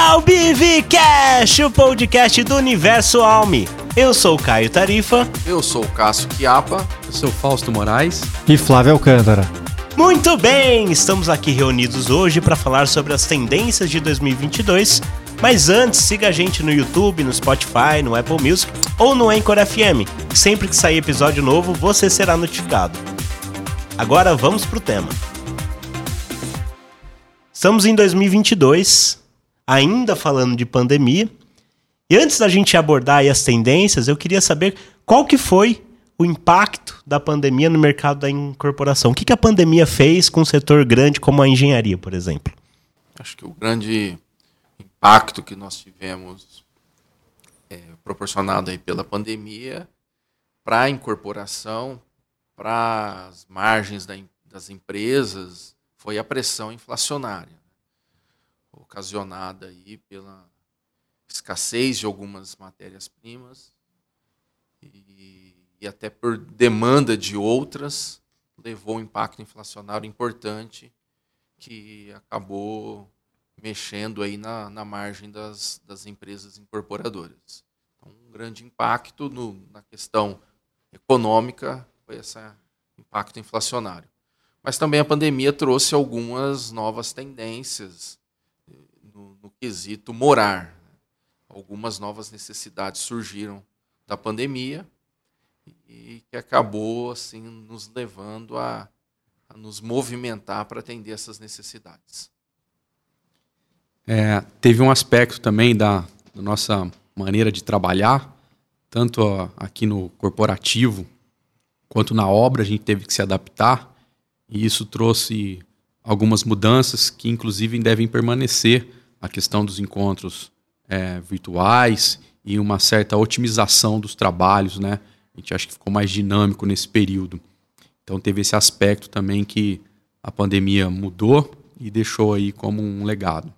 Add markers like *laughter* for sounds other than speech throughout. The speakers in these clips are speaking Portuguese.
ao BivCast, o podcast do Universo Alme. Eu sou o Caio Tarifa. Eu sou o Cássio Chiapa. Eu sou o Fausto Moraes. E Flávio Alcântara. Muito bem, estamos aqui reunidos hoje para falar sobre as tendências de 2022. Mas antes, siga a gente no YouTube, no Spotify, no Apple Music ou no Anchor FM. Sempre que sair episódio novo, você será notificado. Agora vamos pro tema. Estamos em 2022, ainda falando de pandemia. E antes da gente abordar as tendências, eu queria saber qual que foi o impacto da pandemia no mercado da incorporação. O que, que a pandemia fez com um setor grande como a engenharia, por exemplo? Acho que o grande impacto que nós tivemos é, proporcionado aí pela pandemia para a incorporação, para as margens da, das empresas, foi a pressão inflacionária, né? Ocasionada aí pela escassez de algumas matérias-primas e, e, até por demanda de outras, levou um impacto inflacionário importante que acabou mexendo aí na, na margem das, das empresas incorporadoras. Então, um grande impacto no, na questão econômica foi esse impacto inflacionário. Mas também a pandemia trouxe algumas novas tendências no, no quesito morar. Algumas novas necessidades surgiram da pandemia e que acabou assim nos levando a, a nos movimentar para atender essas necessidades. É, teve um aspecto também da, da, nossa maneira de trabalhar, tanto aqui no corporativo quanto na obra, a gente teve que se adaptar e isso trouxe algumas mudanças que, inclusive, devem permanecer a questão dos encontros é, virtuais e uma certa otimização dos trabalhos, né? A gente acha que ficou mais dinâmico nesse período. Então teve esse aspecto também que a pandemia mudou e deixou aí como um legado.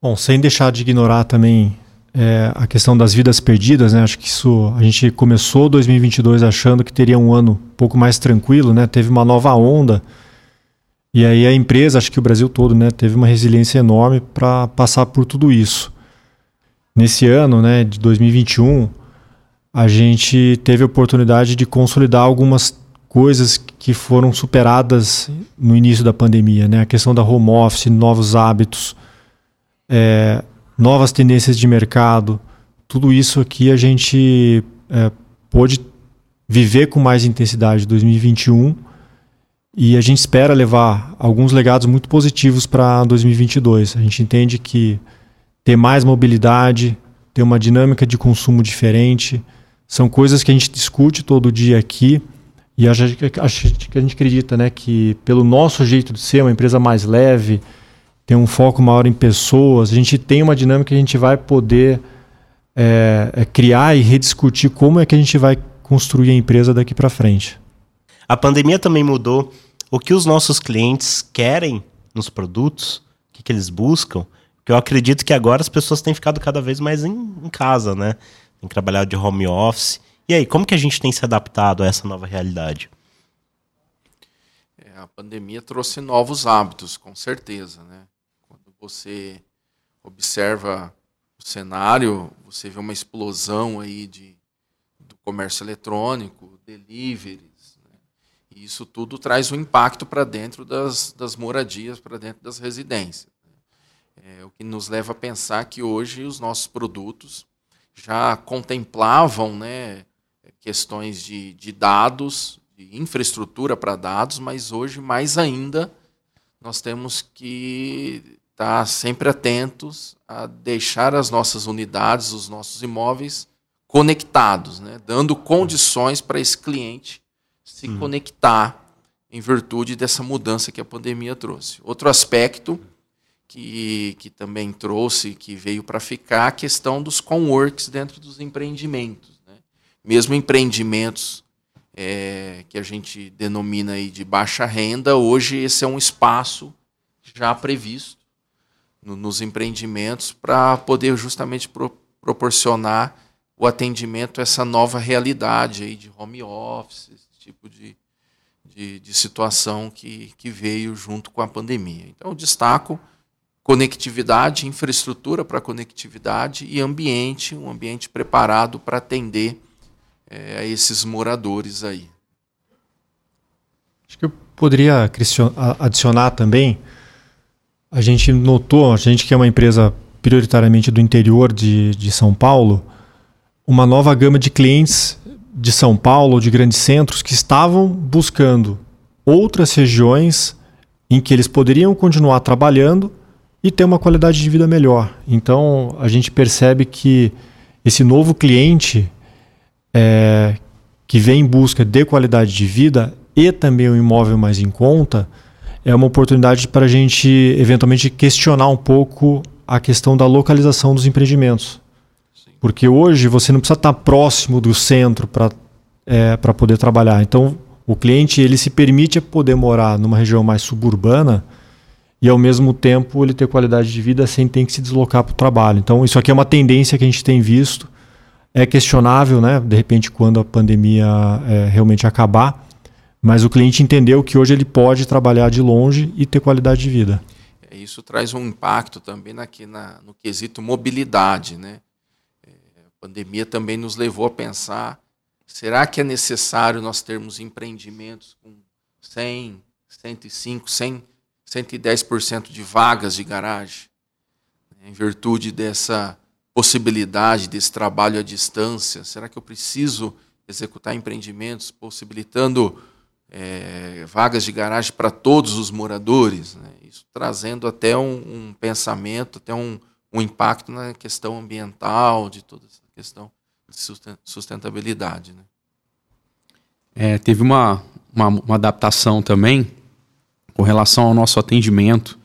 Bom, sem deixar de ignorar também é, a questão das vidas perdidas, né? Acho que isso a gente começou 2022 achando que teria um ano um pouco mais tranquilo, né? Teve uma nova onda e aí a empresa, acho que o Brasil todo, né, teve uma resiliência enorme para passar por tudo isso. Nesse ano, né, de 2021, a gente teve a oportunidade de consolidar algumas coisas que foram superadas no início da pandemia, né? A questão da home office, novos hábitos, é, novas tendências de mercado, tudo isso aqui a gente é, pôde viver com mais intensidade em 2021 e a gente espera levar alguns legados muito positivos para 2022. A gente entende que ter mais mobilidade, ter uma dinâmica de consumo diferente, são coisas que a gente discute todo dia aqui. E a gente, a gente acredita né, que, pelo nosso jeito de ser, uma empresa mais leve, ter um foco maior em pessoas, a gente tem uma dinâmica que a gente vai poder é, criar e rediscutir como é que a gente vai construir a empresa daqui para frente. A pandemia também mudou o que os nossos clientes querem nos produtos, o que, que eles buscam. Porque eu acredito que agora as pessoas têm ficado cada vez mais em, em casa, né? Tem trabalhado de home office. E aí, como que a gente tem se adaptado a essa nova realidade? É, a pandemia trouxe novos hábitos, com certeza, né? Quando você observa o cenário, você vê uma explosão aí de, do comércio eletrônico, delivery, isso tudo traz um impacto para dentro das, das moradias, para dentro das residências. É, o que nos leva a pensar que hoje os nossos produtos já contemplavam né, questões de, de dados, de infraestrutura para dados, mas hoje, mais ainda, nós temos que estar sempre atentos a deixar as nossas unidades, os nossos imóveis conectados, né, dando condições para esse cliente se uhum. conectar em virtude dessa mudança que a pandemia trouxe. Outro aspecto que, que também trouxe, que veio para ficar, a questão dos coworks dentro dos empreendimentos. Né? Mesmo empreendimentos é, que a gente denomina aí de baixa renda, hoje esse é um espaço já previsto no, nos empreendimentos para poder justamente pro, proporcionar o atendimento a essa nova realidade aí de home office, tipo de, de, de situação que, que veio junto com a pandemia. Então, destaco conectividade, infraestrutura para conectividade e ambiente, um ambiente preparado para atender é, a esses moradores aí. Acho que eu poderia adicionar também. A gente notou, a gente que é uma empresa prioritariamente do interior de, de São Paulo, uma nova gama de clientes de São Paulo, de grandes centros, que estavam buscando outras regiões em que eles poderiam continuar trabalhando e ter uma qualidade de vida melhor. Então a gente percebe que esse novo cliente é, que vem em busca de qualidade de vida e também um imóvel mais em conta é uma oportunidade para a gente eventualmente questionar um pouco a questão da localização dos empreendimentos. Porque hoje você não precisa estar próximo do centro para é, poder trabalhar. Então, o cliente ele se permite poder morar numa região mais suburbana e, ao mesmo tempo, ele ter qualidade de vida sem ter que se deslocar para o trabalho. Então, isso aqui é uma tendência que a gente tem visto. É questionável, né? De repente, quando a pandemia é, realmente acabar, mas o cliente entendeu que hoje ele pode trabalhar de longe e ter qualidade de vida. É, isso traz um impacto também aqui na, no quesito mobilidade, né? A pandemia também nos levou a pensar: será que é necessário nós termos empreendimentos com 100, 105, 100, 110% de vagas de garagem? Em virtude dessa possibilidade desse trabalho à distância, será que eu preciso executar empreendimentos possibilitando é, vagas de garagem para todos os moradores? Né? Isso trazendo até um, um pensamento, até um, um impacto na questão ambiental, de toda essa questão de sustentabilidade. Né? É, teve uma, uma, uma, adaptação também com relação ao nosso atendimento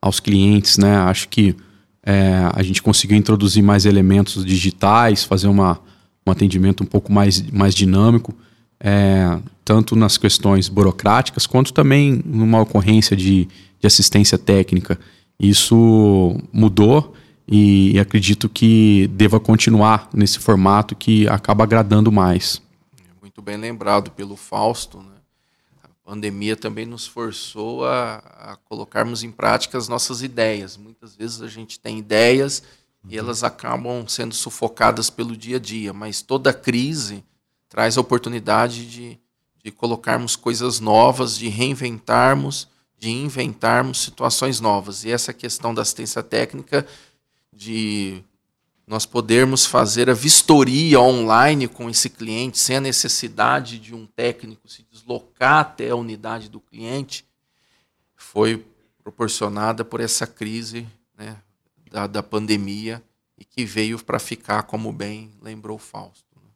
aos clientes. Né? Acho que é, a gente conseguiu introduzir mais elementos digitais, fazer uma, um atendimento um pouco mais, mais dinâmico, é, tanto nas questões burocráticas quanto também numa ocorrência de, de assistência técnica. Isso mudou e acredito que deva continuar nesse formato que acaba agradando mais. Muito bem lembrado pelo Fausto. Né? A pandemia também nos forçou a, a, colocarmos em prática as nossas ideias. Muitas vezes a gente tem ideias e elas acabam sendo sufocadas pelo dia a dia, mas toda crise traz a oportunidade de, de colocarmos coisas novas, de reinventarmos, de inventarmos situações novas. E essa questão da assistência técnica de nós podermos fazer a vistoria online com esse cliente sem a necessidade de um técnico se deslocar até a unidade do cliente, foi proporcionada por essa crise né, da, da pandemia e que veio para ficar, como bem lembrou Fausto. Né.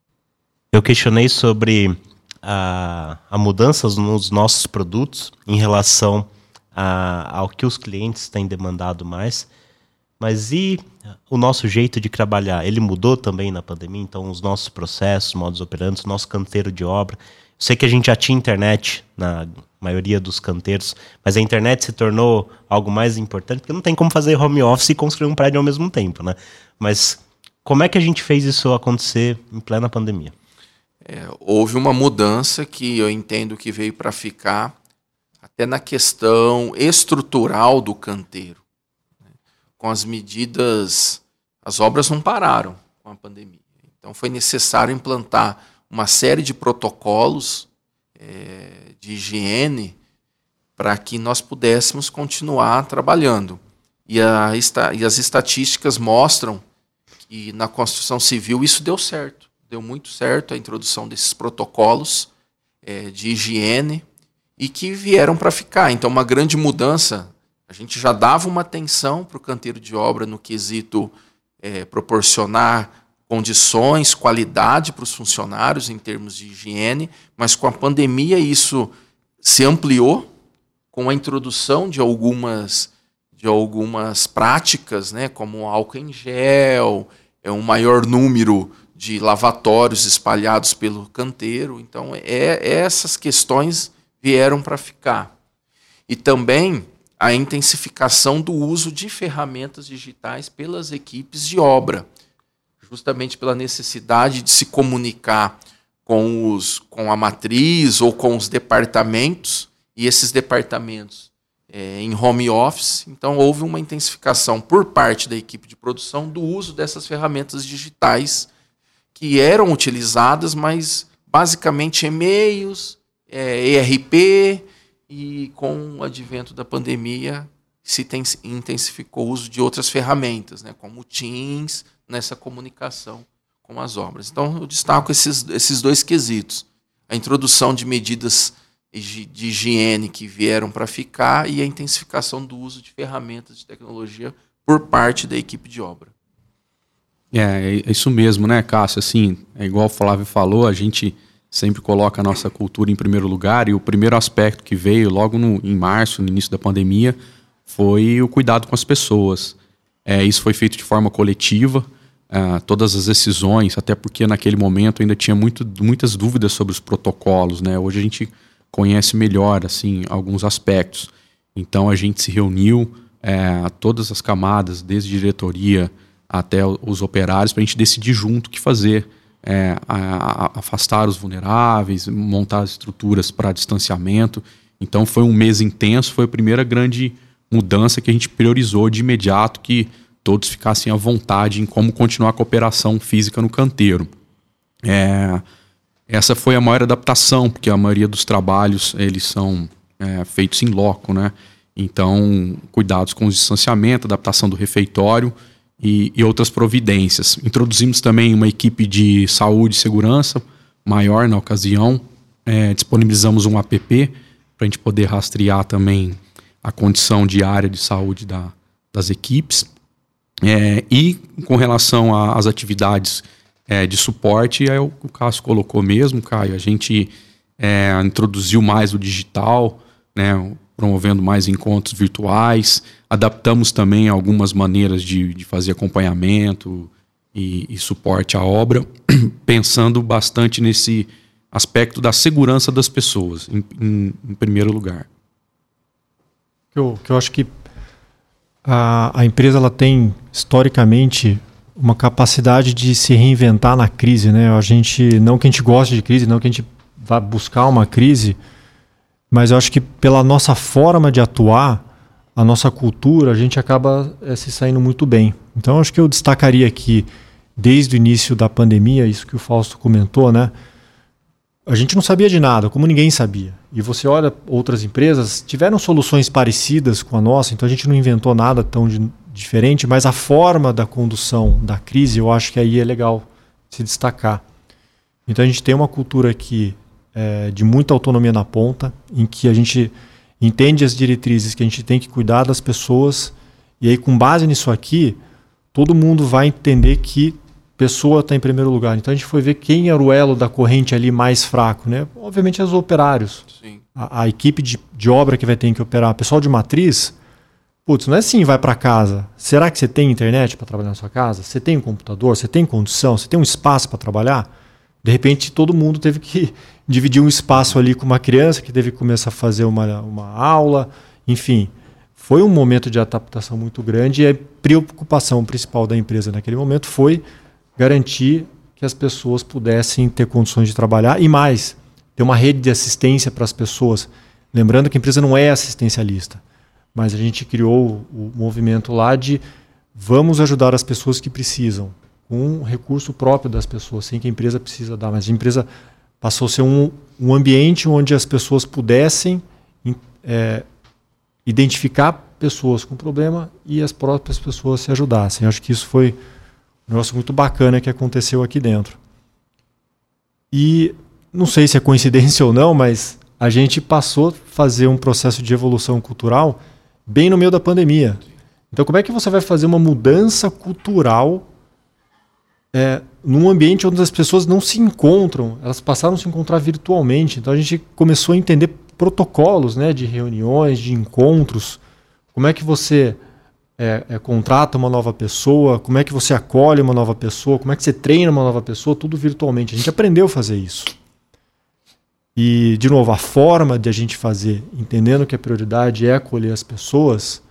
Eu questionei sobre a, a mudanças nos nossos produtos em relação a, ao que os clientes têm demandado mais mas e o nosso jeito de trabalhar? Ele mudou também na pandemia? Então, os nossos processos, modos operantes, nosso canteiro de obra. Eu sei que a gente já tinha internet na maioria dos canteiros, mas a internet se tornou algo mais importante, porque não tem como fazer home office e construir um prédio ao mesmo tempo, né? Mas como é que a gente fez isso acontecer em plena pandemia? É, houve uma mudança que eu entendo que veio para ficar, até na questão estrutural do canteiro com as medidas, as obras não pararam com a pandemia. Então foi necessário implantar uma série de protocolos é, de higiene para que nós pudéssemos continuar trabalhando. E, a, e as estatísticas mostram que na construção civil isso deu certo. Deu muito certo a introdução desses protocolos é, de higiene e que vieram para ficar. Então, uma grande mudança a gente já dava uma atenção para o canteiro de obra no quesito é, proporcionar condições, qualidade para os funcionários em termos de higiene, mas com a pandemia isso se ampliou com a introdução de algumas de algumas práticas, né, como álcool em gel, é um maior número de lavatórios espalhados pelo canteiro. Então, é, essas questões vieram para ficar. E também a intensificação do uso de ferramentas digitais pelas equipes de obra, justamente pela necessidade de se comunicar com, os, com a matriz ou com os departamentos, e esses departamentos é, em home office. Então, houve uma intensificação por parte da equipe de produção do uso dessas ferramentas digitais que eram utilizadas, mas basicamente e-mails, é, ERP, e com o advento da pandemia se intensificou o uso de outras ferramentas, né, como Teams, nessa comunicação com as obras. Então, eu destaco esses, esses dois quesitos. A introdução de medidas de higiene que vieram para ficar e a intensificação do uso de ferramentas de tecnologia por parte da equipe de obra. É, é isso mesmo, né, Cássio? Assim, é igual o Flávio falou, a gente sempre coloca a nossa cultura em primeiro lugar e o primeiro aspecto que veio logo no, em março, no início da pandemia, foi o cuidado com as pessoas. É, isso foi feito de forma coletiva, é, todas as decisões, até porque naquele momento ainda tinha muito, muitas dúvidas sobre os protocolos, né? Hoje a gente conhece melhor assim alguns aspectos. Então a gente se reuniu é, todas as camadas, desde diretoria até os operários, para a gente decidir junto o que fazer. É, a, a afastar os vulneráveis, montar as estruturas para distanciamento. Então foi um mês intenso, foi a primeira grande mudança que a gente priorizou de imediato que todos ficassem à vontade em como continuar a cooperação física no canteiro. É, essa foi a maior adaptação, porque a maioria dos trabalhos eles são é, feitos em loco, né? Então, cuidados com o distanciamento, adaptação do refeitório e, e, outras providências. Introduzimos também uma equipe de saúde e segurança maior na ocasião. É, disponibilizamos um app para a gente poder rastrear também a condição diária de saúde da, das equipes. É, e com relação às atividades é, de suporte, é o que o Cássio colocou mesmo, Caio. A gente é, introduziu mais o digital, né, promovendo mais encontros virtuais. Adaptamos também algumas maneiras de, de fazer acompanhamento e, e, suporte à obra, *clears throat* pensando bastante nesse aspecto da segurança das pessoas, em, em, em primeiro lugar. Eu, eu acho que a, a empresa ela tem historicamente uma capacidade de se reinventar na crise, né? A gente não que a gente goste de crise, não que a gente vá buscar uma crise, mas eu acho que pela nossa forma de atuar, a nossa cultura, a gente acaba é, se saindo muito bem. Então acho que eu destacaria aqui desde o início da pandemia, isso que o Fausto comentou, né? A gente não sabia de nada, como ninguém sabia. E você olha outras empresas, tiveram soluções parecidas com a nossa, então a gente não inventou nada tão de, diferente, mas a forma da condução da crise eu acho que aí é legal se destacar. Então a gente tem uma cultura aqui é, de muita autonomia na ponta, em que a gente entende as diretrizes que a gente tem que cuidar das pessoas, e aí com base nisso aqui, todo mundo vai entender que pessoa está em primeiro lugar. Então a gente foi ver quem era o elo da corrente ali mais fraco, né? Obviamente os operários. A, a, equipe de, de obra que vai ter que operar, o pessoal de matriz, Putz, não é assim, vai para casa. Será que você tem internet para trabalhar na sua casa? Você tem um computador? Você tem condição? Você tem um espaço para trabalhar? De repente, todo mundo teve que *laughs* dividir um espaço ali com uma criança que teve que começar a fazer uma, uma aula. Enfim, foi um momento de adaptação muito grande e a preocupação principal da empresa naquele momento foi garantir que as pessoas pudessem ter condições de trabalhar e mais, ter uma rede de assistência para as pessoas. Lembrando que a empresa não é assistencialista mas a gente criou o movimento lá de vamos ajudar as pessoas que precisam, um recurso próprio das pessoas, sem que a empresa precisa dar. Mas a empresa passou a ser um, um ambiente onde as pessoas pudessem é, identificar pessoas com problema e as próprias pessoas se ajudassem. Eu acho que isso foi um negócio muito bacana que aconteceu aqui dentro. E não sei se é coincidência ou não, mas a gente passou a fazer um processo de evolução cultural bem no meio da pandemia. Então, como é que você vai fazer uma mudança cultural é, num ambiente onde as pessoas não se encontram? Elas passaram a se encontrar virtualmente. Então, a gente começou a entender protocolos né, de reuniões, de encontros. Como é que você é, é, contrata uma nova pessoa? Como é que você acolhe uma nova pessoa? Como é que você treina uma nova pessoa? Tudo virtualmente. A gente aprendeu a fazer isso. E, de novo, a forma de a gente fazer, entendendo que a prioridade é acolher as pessoas,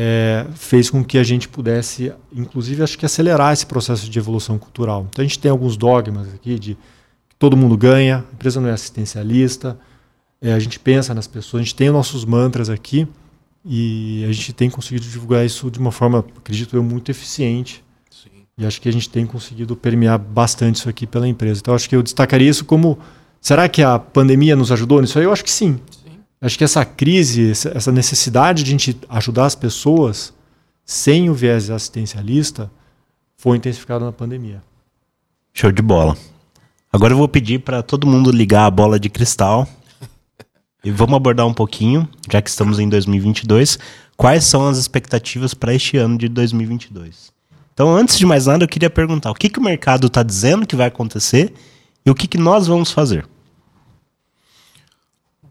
é, fez com que a gente pudesse, inclusive, acho que acelerar esse processo de evolução cultural. Então, a gente tem alguns dogmas aqui de que todo mundo ganha, a empresa não é assistencialista, é, a gente pensa nas pessoas, a gente tem os nossos mantras aqui, e a gente tem conseguido divulgar isso de uma forma, acredito eu, muito eficiente. Sim. E acho que a gente tem conseguido permear bastante isso aqui pela empresa. Então acho que eu destacaria isso como será que a pandemia nos ajudou nisso aí? Eu acho que sim. Acho que essa crise, essa necessidade de a gente ajudar as pessoas sem o viés assistencialista foi intensificada na pandemia. Show de bola. Agora eu vou pedir para todo mundo ligar a bola de cristal *laughs* e vamos abordar um pouquinho, já que estamos em 2022, quais são as expectativas para este ano de 2022. Então, antes de mais nada, eu queria perguntar o que, que o mercado está dizendo que vai acontecer e o que, que nós vamos fazer.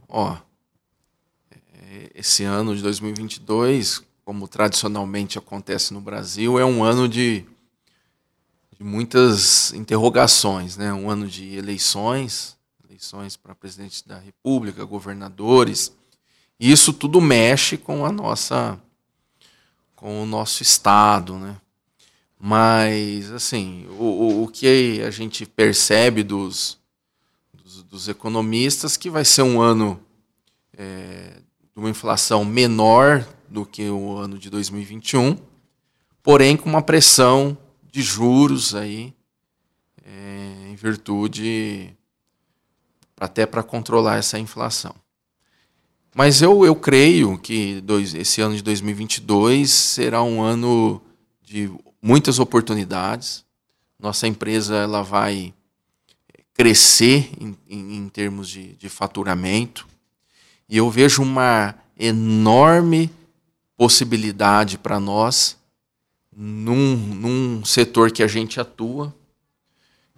Ó, esse ano de 2022, como tradicionalmente acontece no Brasil, é um ano de de muitas interrogações, né? Um ano de eleições, eleições para presidente da República, governadores. Isso tudo mexe com a nossa com o nosso estado, né? Mas assim, o, o que a gente percebe dos, dos, dos economistas que vai ser um ano é, de uma inflação menor do que o ano de 2021, porém com uma pressão de juros aí, é, em virtude até para controlar essa inflação. Mas eu, eu creio que dois, esse ano de 2022 será um ano de muitas oportunidades. Nossa empresa ela vai crescer em, em, em termos de, de faturamento. E eu vejo uma enorme possibilidade para nós num, num setor que a gente atua,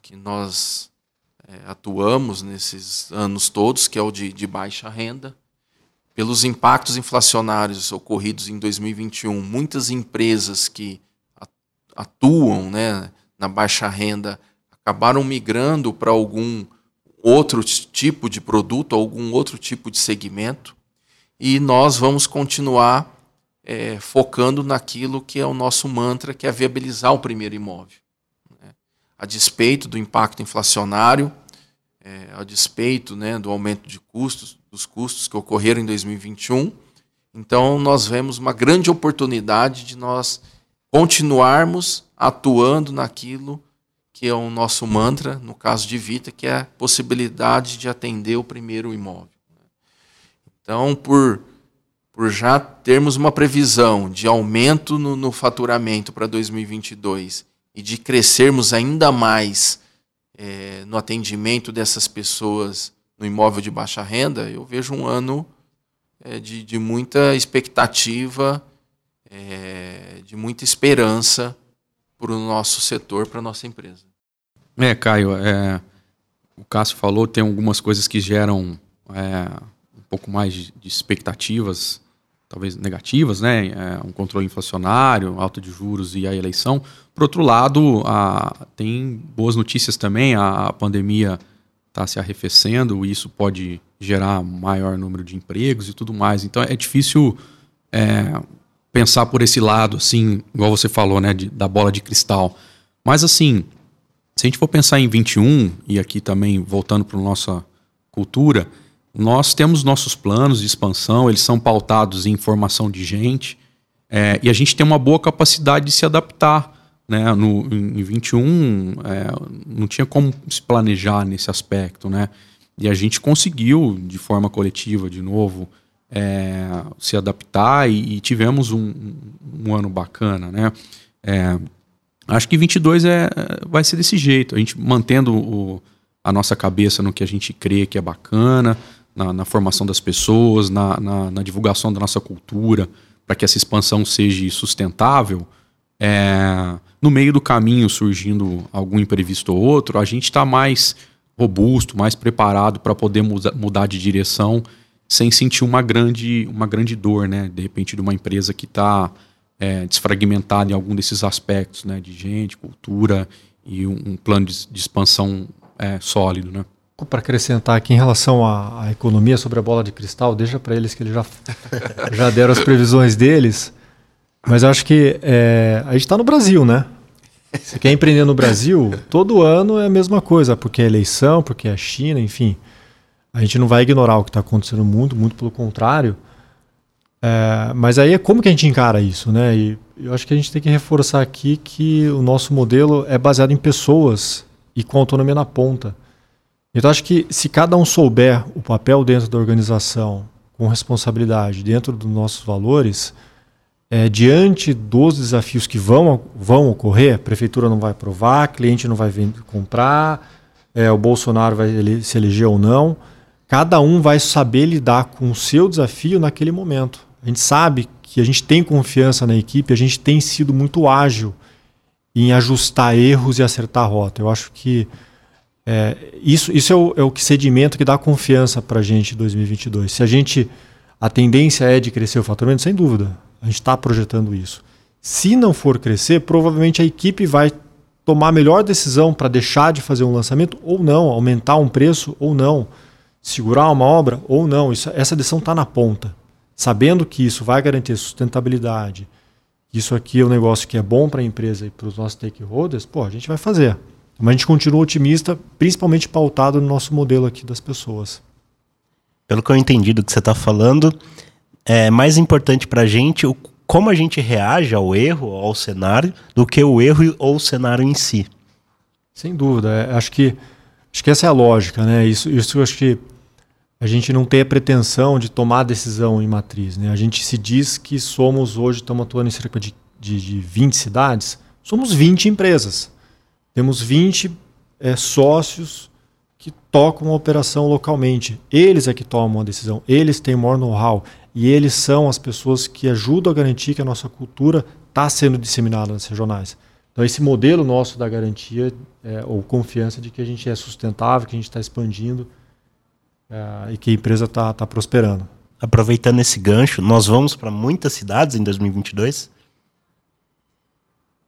que nós é, atuamos nesses anos todos, que é o de, de baixa renda. Pelos impactos inflacionários ocorridos em 2021, muitas empresas que atuam né, na baixa renda acabaram migrando para algum outro tipo de produto, algum outro tipo de segmento, e nós vamos continuar é, focando naquilo que é o nosso mantra, que é viabilizar o primeiro imóvel. Né? A despeito do impacto inflacionário, é, a despeito né, do aumento de custos, dos custos que ocorreram em 2021, então nós vemos uma grande oportunidade de nós continuarmos atuando naquilo que é o nosso mantra, no caso de Vita, que é a possibilidade de atender o primeiro imóvel. Né? Então, por por já termos uma previsão de aumento no, no faturamento para 2022 e de crescermos ainda mais é, no atendimento dessas pessoas no imóvel de baixa renda, eu vejo um ano é, de, de, muita expectativa, é, de muita esperança para o nosso setor, para a nossa empresa. É, Caio, é, o Cássio falou, tem algumas coisas que geram é, um pouco mais de, expectativas talvez negativas, né? É, um controle inflacionário, alta de juros e a eleição. Por outro lado, a, tem boas notícias também. A, a pandemia está se arrefecendo e isso pode gerar maior número de empregos e tudo mais. Então é difícil é, pensar por esse lado, assim, igual você falou, né, de, da bola de cristal. Mas assim, se a gente for pensar em 21 e aqui também voltando para nossa cultura, nós temos nossos planos de expansão, eles são pautados em formação de gente, é, e a gente tem uma boa capacidade de se adaptar. Né? No, em 21, é, não tinha como se planejar nesse aspecto. Né? E a gente conseguiu, de forma coletiva, de novo, é, se adaptar e, e tivemos um, um, ano bacana. Né? Acho que 22 é, vai ser desse jeito, a gente mantendo o, a nossa cabeça no que a gente crê que é bacana, na, na formação das pessoas, na, na, na, divulgação da nossa cultura, para que essa expansão seja sustentável, é, no meio do caminho surgindo algum imprevisto ou outro, a gente está mais robusto, mais preparado para poder muda, mudar de direção sem sentir uma grande, uma grande dor, né? De repente, de uma empresa que está é, desfragmentada em algum desses aspectos, né? De gente, cultura e um, um plano de, de expansão é, sólido, né? para acrescentar aqui em relação à, à, economia sobre a bola de cristal, deixa para eles que eles já, *laughs* já deram as previsões deles. Mas eu acho que é, a gente está no Brasil, né? Você quer empreender no Brasil, todo ano é a mesma coisa, porque é eleição, porque é a China, enfim. A gente não vai ignorar o que está acontecendo no mundo, muito pelo contrário. É, mas aí é como que a gente encara isso, né? E eu acho que a gente tem que reforçar aqui que o nosso modelo é baseado em pessoas e com autonomia na ponta. Então acho que se cada um souber o papel dentro da organização, com responsabilidade, dentro dos nossos valores, é, diante dos desafios que vão, vão ocorrer, a prefeitura não vai aprovar, cliente não vai comprar, é, o Bolsonaro vai ele, se eleger ou não, cada um vai saber lidar com o seu desafio naquele momento. A gente sabe que a gente tem confiança na equipe, a gente tem sido muito ágil em ajustar erros e acertar a rota. Eu acho que é, isso, isso é o, é o que sedimento que dá confiança para a gente em 2022. Se a gente a tendência é de crescer o faturamento, sem dúvida. A gente está projetando isso. Se não for crescer, provavelmente a equipe vai tomar a melhor decisão para deixar de fazer um lançamento ou não, aumentar um preço ou não, segurar uma obra ou não. Isso, essa decisão está na ponta. Sabendo que isso vai garantir sustentabilidade, isso aqui é um negócio que é bom para a empresa e para os nossos stakeholders, pô, a gente vai fazer. Mas a gente continua otimista, principalmente pautado no nosso modelo aqui das pessoas. Pelo que eu entendi do que você está falando, é mais importante para a gente o, como a gente reage ao erro, ao cenário, do que o erro ou o cenário em si. Sem dúvida. É, acho que acho que essa é a lógica, né? Isso, isso eu acho que a gente não tem a pretensão de tomar decisão em matriz. Né? A gente se diz que somos hoje, estamos atuando em cerca de, de, de 20 cidades, somos 20 empresas. Temos 20 é, sócios que tocam a operação localmente. Eles é que tomam a decisão, eles têm o maior know-how e eles são as pessoas que ajudam a garantir que a nossa cultura está sendo disseminada nas regionais. Então, esse modelo nosso da garantia é, ou confiança de que a gente é sustentável, que a gente está expandindo é, e que a empresa está tá prosperando. Aproveitando esse gancho, nós vamos para muitas cidades em 2022?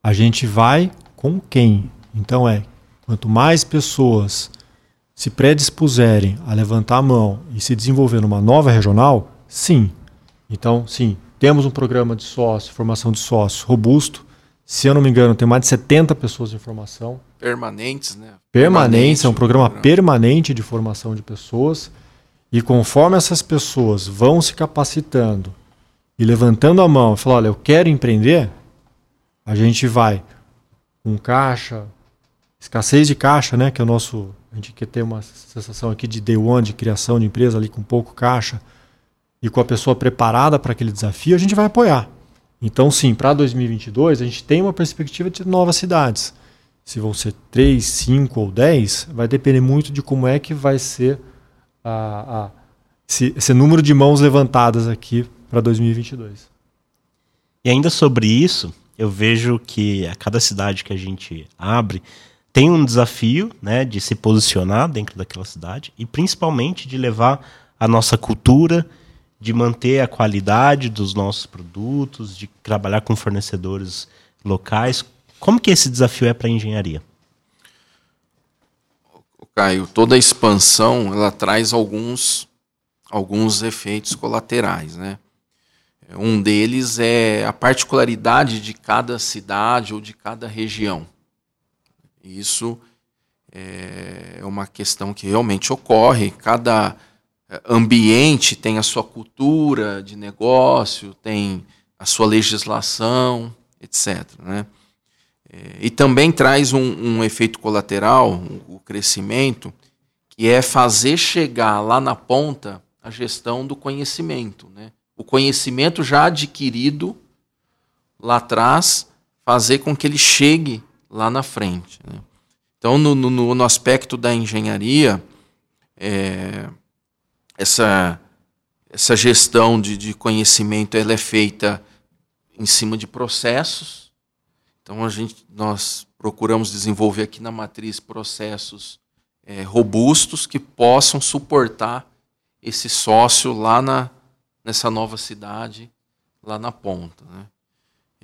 A gente vai com quem? Então, é quanto mais pessoas se predispuserem a levantar a mão e se desenvolver numa nova regional, sim. Então, sim, temos um programa de sócio, formação de sócios robusto. Se eu não me engano, tem mais de 70 pessoas em formação. Permanentes, né? Permanentes, é um programa, programa permanente de formação de pessoas. E conforme essas pessoas vão se capacitando e levantando a mão e falando, olha, eu quero empreender, a gente vai com caixa, escassez de caixa, né, que é o nosso a gente quer ter uma sensação aqui de day one, de criação de empresa ali com pouco caixa e com a pessoa preparada para aquele desafio, a gente vai apoiar. Então, sim, para 2022, a gente tem uma perspectiva de novas cidades. Se vão ser 3, 5 ou 10, vai depender muito de como é que vai ser a, a esse, esse número de mãos levantadas aqui para 2022. E ainda sobre isso, eu vejo que a cada cidade que a gente abre, tem um desafio né, de se posicionar dentro daquela cidade e principalmente de levar a nossa cultura, de manter a qualidade dos nossos produtos, de trabalhar com fornecedores locais. Como que esse desafio é para a engenharia? Caio, toda expansão ela traz alguns alguns efeitos colaterais, né? Um deles é a particularidade de cada cidade ou de cada região. Isso é, é uma questão que realmente ocorre. Cada é, ambiente tem a sua cultura de negócio, tem a sua legislação, etc. Né? E também traz um, um efeito colateral, o um, crescimento, que é fazer chegar lá na ponta a gestão do conhecimento. Né? O conhecimento já adquirido lá atrás, fazer com que ele chegue lá na frente. Né? Então, no, no, no, aspecto da engenharia, é, essa, essa gestão de, de conhecimento ela é feita em cima de processos. Então, a gente, nós procuramos desenvolver aqui na matriz processos é, robustos que possam suportar esse sócio lá na, nessa nova cidade, lá na ponta. Né?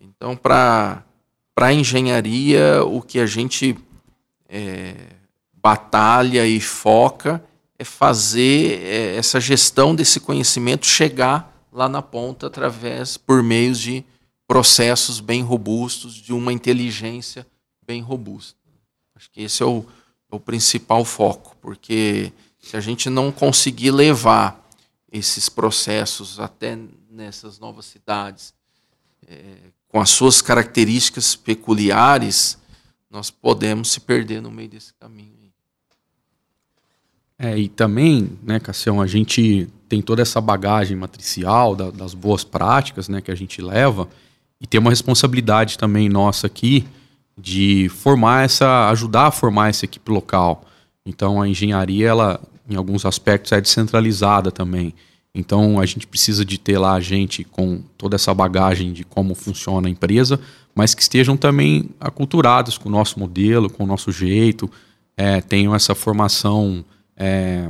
Então, para a engenharia, o que a gente é, batalha e foca é fazer é, essa gestão desse conhecimento chegar lá na ponta através, por meios de processos bem robustos, de uma inteligência bem robusta. Acho que esse é o, é o principal foco, porque se a gente não conseguir levar esses processos até nessas novas cidades, é, com as suas características peculiares, nós podemos se perder no meio desse caminho. É, e também, né, Cassião, a gente tem toda essa bagagem matricial da, das boas práticas né, que a gente leva e tem uma responsabilidade também nossa aqui de formar essa, ajudar a formar essa equipe local. Então a engenharia, ela, em alguns aspectos, é descentralizada também. Então a gente precisa de ter lá gente com toda essa bagagem de como funciona a empresa, mas que estejam também aculturados com o nosso modelo, com o nosso jeito, é, tenham essa formação é,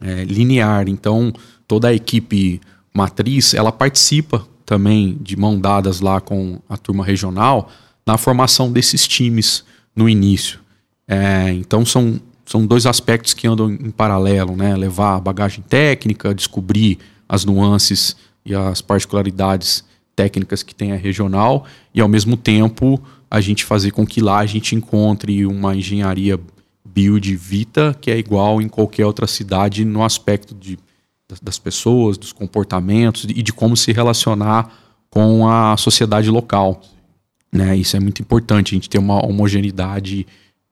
é, linear. Então, toda a equipe matriz, ela participa também de mão dadas lá com a turma regional na formação desses times no início. É, então, são, são dois aspectos que andam em paralelo, né? Levar a bagagem técnica, descobrir as nuances e as particularidades técnicas que tem a regional e, ao mesmo tempo, a gente fazer com que lá a gente encontre uma engenharia build Vita, que é igual em qualquer outra cidade no aspecto de, das pessoas, dos comportamentos e de como se relacionar com a sociedade local. Né? Isso é muito importante, a gente ter uma homogeneidade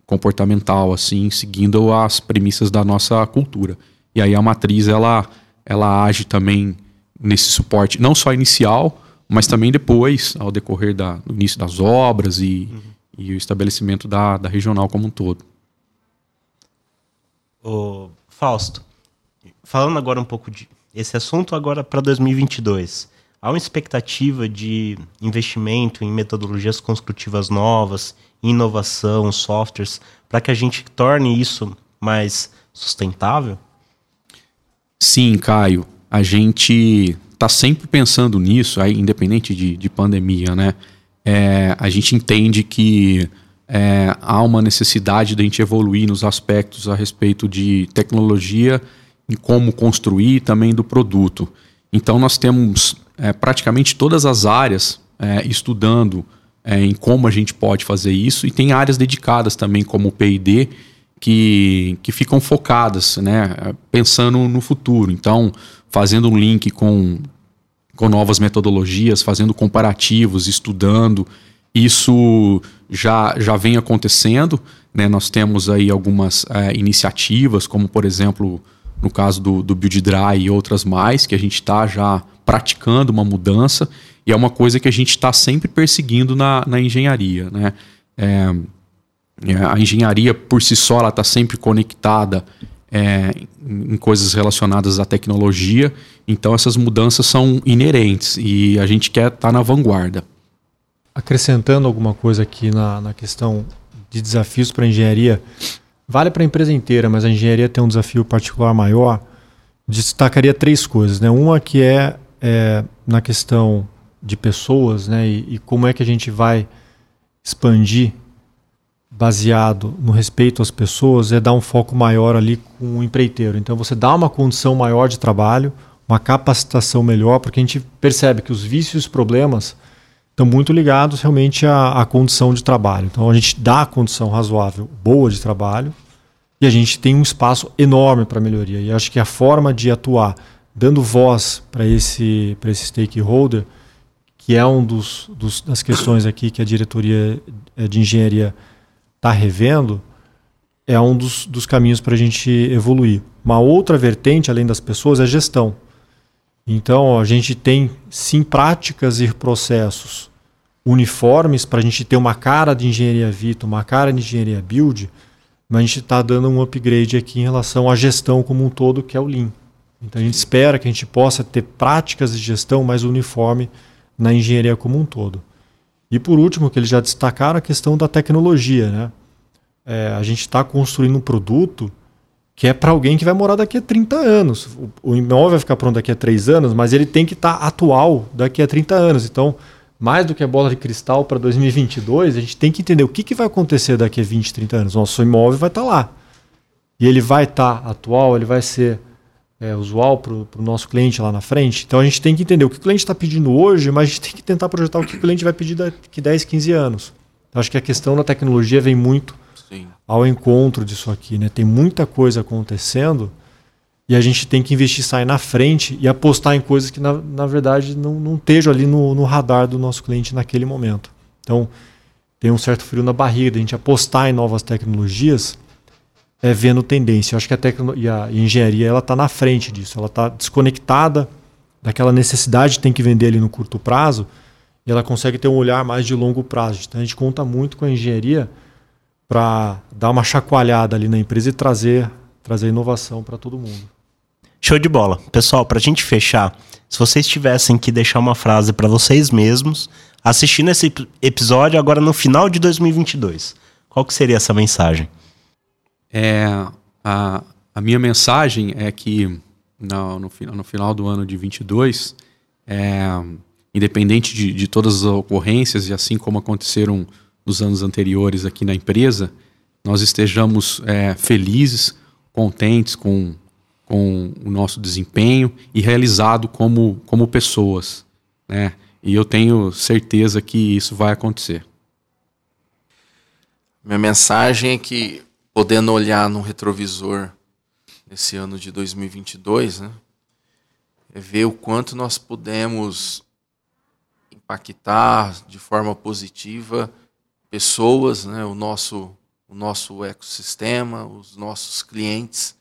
comportamental, assim, seguindo as premissas da nossa cultura. E aí a matriz, ela, ela age também nesse suporte, não só inicial, mas também depois, ao decorrer da, do início das obras e, uhum. e o estabelecimento da, da regional como um todo. O Fausto, falando agora um pouco de esse assunto agora para 2022. Há uma expectativa de investimento em metodologias construtivas novas, inovação, softwares, para que a gente torne isso mais sustentável? Sim, Caio. A gente está sempre pensando nisso, aí, independente de, de pandemia, né? É, a gente entende que é, há uma necessidade de a gente evoluir nos aspectos a respeito de tecnologia, em como construir também do produto. Então nós temos é, praticamente todas as áreas é, estudando é, em como a gente pode fazer isso e tem áreas dedicadas também como o P&D que, que ficam focadas, né, pensando no futuro. Então fazendo um link com, com novas metodologias, fazendo comparativos, estudando isso já, já vem acontecendo. Né? Nós temos aí algumas é, iniciativas, como por exemplo no caso do, do Build Dry e outras mais, que a gente está já praticando uma mudança e é uma coisa que a gente está sempre perseguindo na, na engenharia. Né? É, é a engenharia por si só está sempre conectada é, em coisas relacionadas à tecnologia, então essas mudanças são inerentes e a gente quer estar tá na vanguarda acrescentando alguma coisa aqui na, na questão de desafios para a engenharia, vale para a empresa inteira, mas a engenharia tem um desafio particular maior. Destacaria três coisas. Né? Uma que é, é na questão de pessoas né? E, e, como é que a gente vai expandir baseado no respeito às pessoas é dar um foco maior ali com o empreiteiro. Então você dá uma condição maior de trabalho, uma capacitação melhor, porque a gente percebe que os vícios e os problemas estão muito ligados realmente à, à, condição de trabalho. Então a gente dá a condição razoável, boa de trabalho, e a gente tem um espaço enorme para melhoria. E acho que a forma de atuar, dando voz para esse, esse stakeholder, que é um dos, dos, das questões aqui que a diretoria eh, de engenharia está revendo, é um dos, dos caminhos para a gente evoluir. Uma outra vertente, além das pessoas, é a gestão. Então, a gente tem sim práticas e processos uniformes para a gente ter uma cara de engenharia Vita, uma cara de engenharia Build, mas a gente está dando um upgrade aqui em relação à gestão como um todo, que é o Lean. Então, a gente espera que a gente possa ter práticas de gestão mais uniforme na engenharia como um todo. E por último, que eles já destacaram, a questão da tecnologia. Né? É, a gente está construindo um produto que é para alguém que vai morar daqui a 30 anos. O, imóvel vai ficar pronto daqui a 3 anos, mas ele tem que estar tá atual daqui a 30 anos. Então, mais do que a bola de cristal para 2022, a gente tem que entender o que, que vai acontecer daqui a 20, 30 anos. Nosso imóvel vai estar tá lá. E ele vai estar tá atual, ele vai ser é, usual para o nosso cliente lá na frente. Então a gente tem que entender o que o cliente está pedindo hoje, mas a gente tem que tentar projetar o que o cliente vai pedir daqui a 10, 15 anos. Acho que a questão da tecnologia vem muito Sim. ao encontro disso aqui. Né? Tem muita coisa acontecendo e a gente tem que investir, sair na frente e apostar em coisas que, na, na verdade, não, não estejam ali no, no radar do nosso cliente naquele momento. Então, tem um certo frio na barriga, a gente apostar em novas tecnologias, é vendo tendência. Eu acho que a, e a engenharia ela está na frente disso, ela está desconectada daquela necessidade de ter que vender ali no curto prazo e ela consegue ter um olhar mais de longo prazo. Então a gente conta muito com a engenharia para dar uma chacoalhada ali na empresa e trazer, trazer inovação para todo mundo. Show de bola. Pessoal, para a gente fechar, se vocês tivessem que deixar uma frase para vocês mesmos, assistindo esse episódio agora no final de 2022, qual que seria essa mensagem? É, a, a minha mensagem é que no, no, no final do ano de 22, é, independente de, de todas as ocorrências e assim como aconteceram nos anos anteriores aqui na empresa, nós estejamos é, felizes, contentes com, com o nosso desempenho e realizado como, como pessoas. Né? E eu tenho certeza que isso vai acontecer. Minha mensagem é que, podendo olhar no retrovisor nesse ano de 2022, né, é ver o quanto nós pudemos impactar de forma positiva pessoas, né, o, nosso, o nosso ecossistema, os nossos clientes,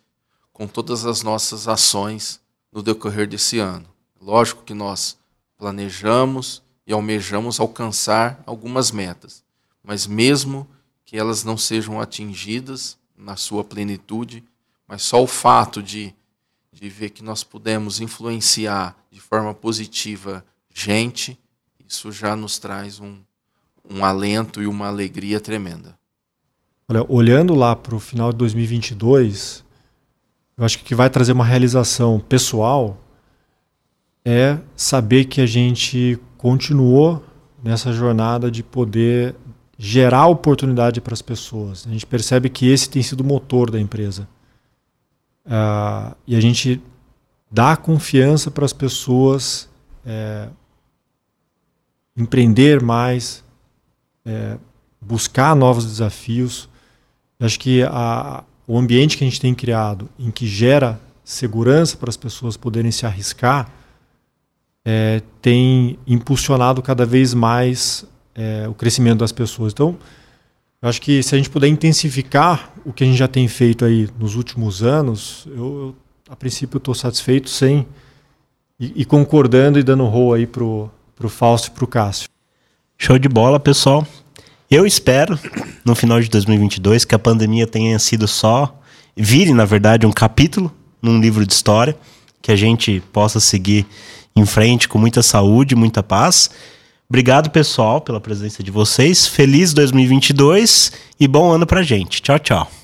com todas as nossas ações no decorrer desse ano. Lógico que nós planejamos e almejamos alcançar algumas metas, mas mesmo que elas não sejam atingidas na sua plenitude, mas só o fato de, de ver que nós pudemos influenciar de forma positiva gente, isso já nos traz um, um alento e uma alegria tremenda. Olha, olhando lá para o final de 2022, eu acho que o que vai trazer uma realização pessoal é saber que a gente continuou nessa jornada de poder gerar oportunidade para as pessoas. A gente percebe que esse tem sido o motor da empresa. Uh, e a gente dá confiança para as pessoas é, empreender mais, é, buscar novos desafios. Acho que a, o ambiente que a gente tem criado, em que gera segurança para as pessoas poderem se arriscar, é, tem impulsionado cada vez mais é, o crescimento das pessoas. Então, eu acho que se a gente puder intensificar o que a gente já tem feito aí nos últimos anos, eu, eu a princípio estou satisfeito sem e, e, concordando e dando rol aí pro pro Fausto e pro Cássio. Show de bola, pessoal. Eu espero no final de 2022 que a pandemia tenha sido só vire, na verdade, um capítulo num livro de história, que a gente possa seguir em frente com muita saúde, muita paz. Obrigado, pessoal, pela presença de vocês. Feliz 2022 e bom ano pra gente. Tchau, tchau.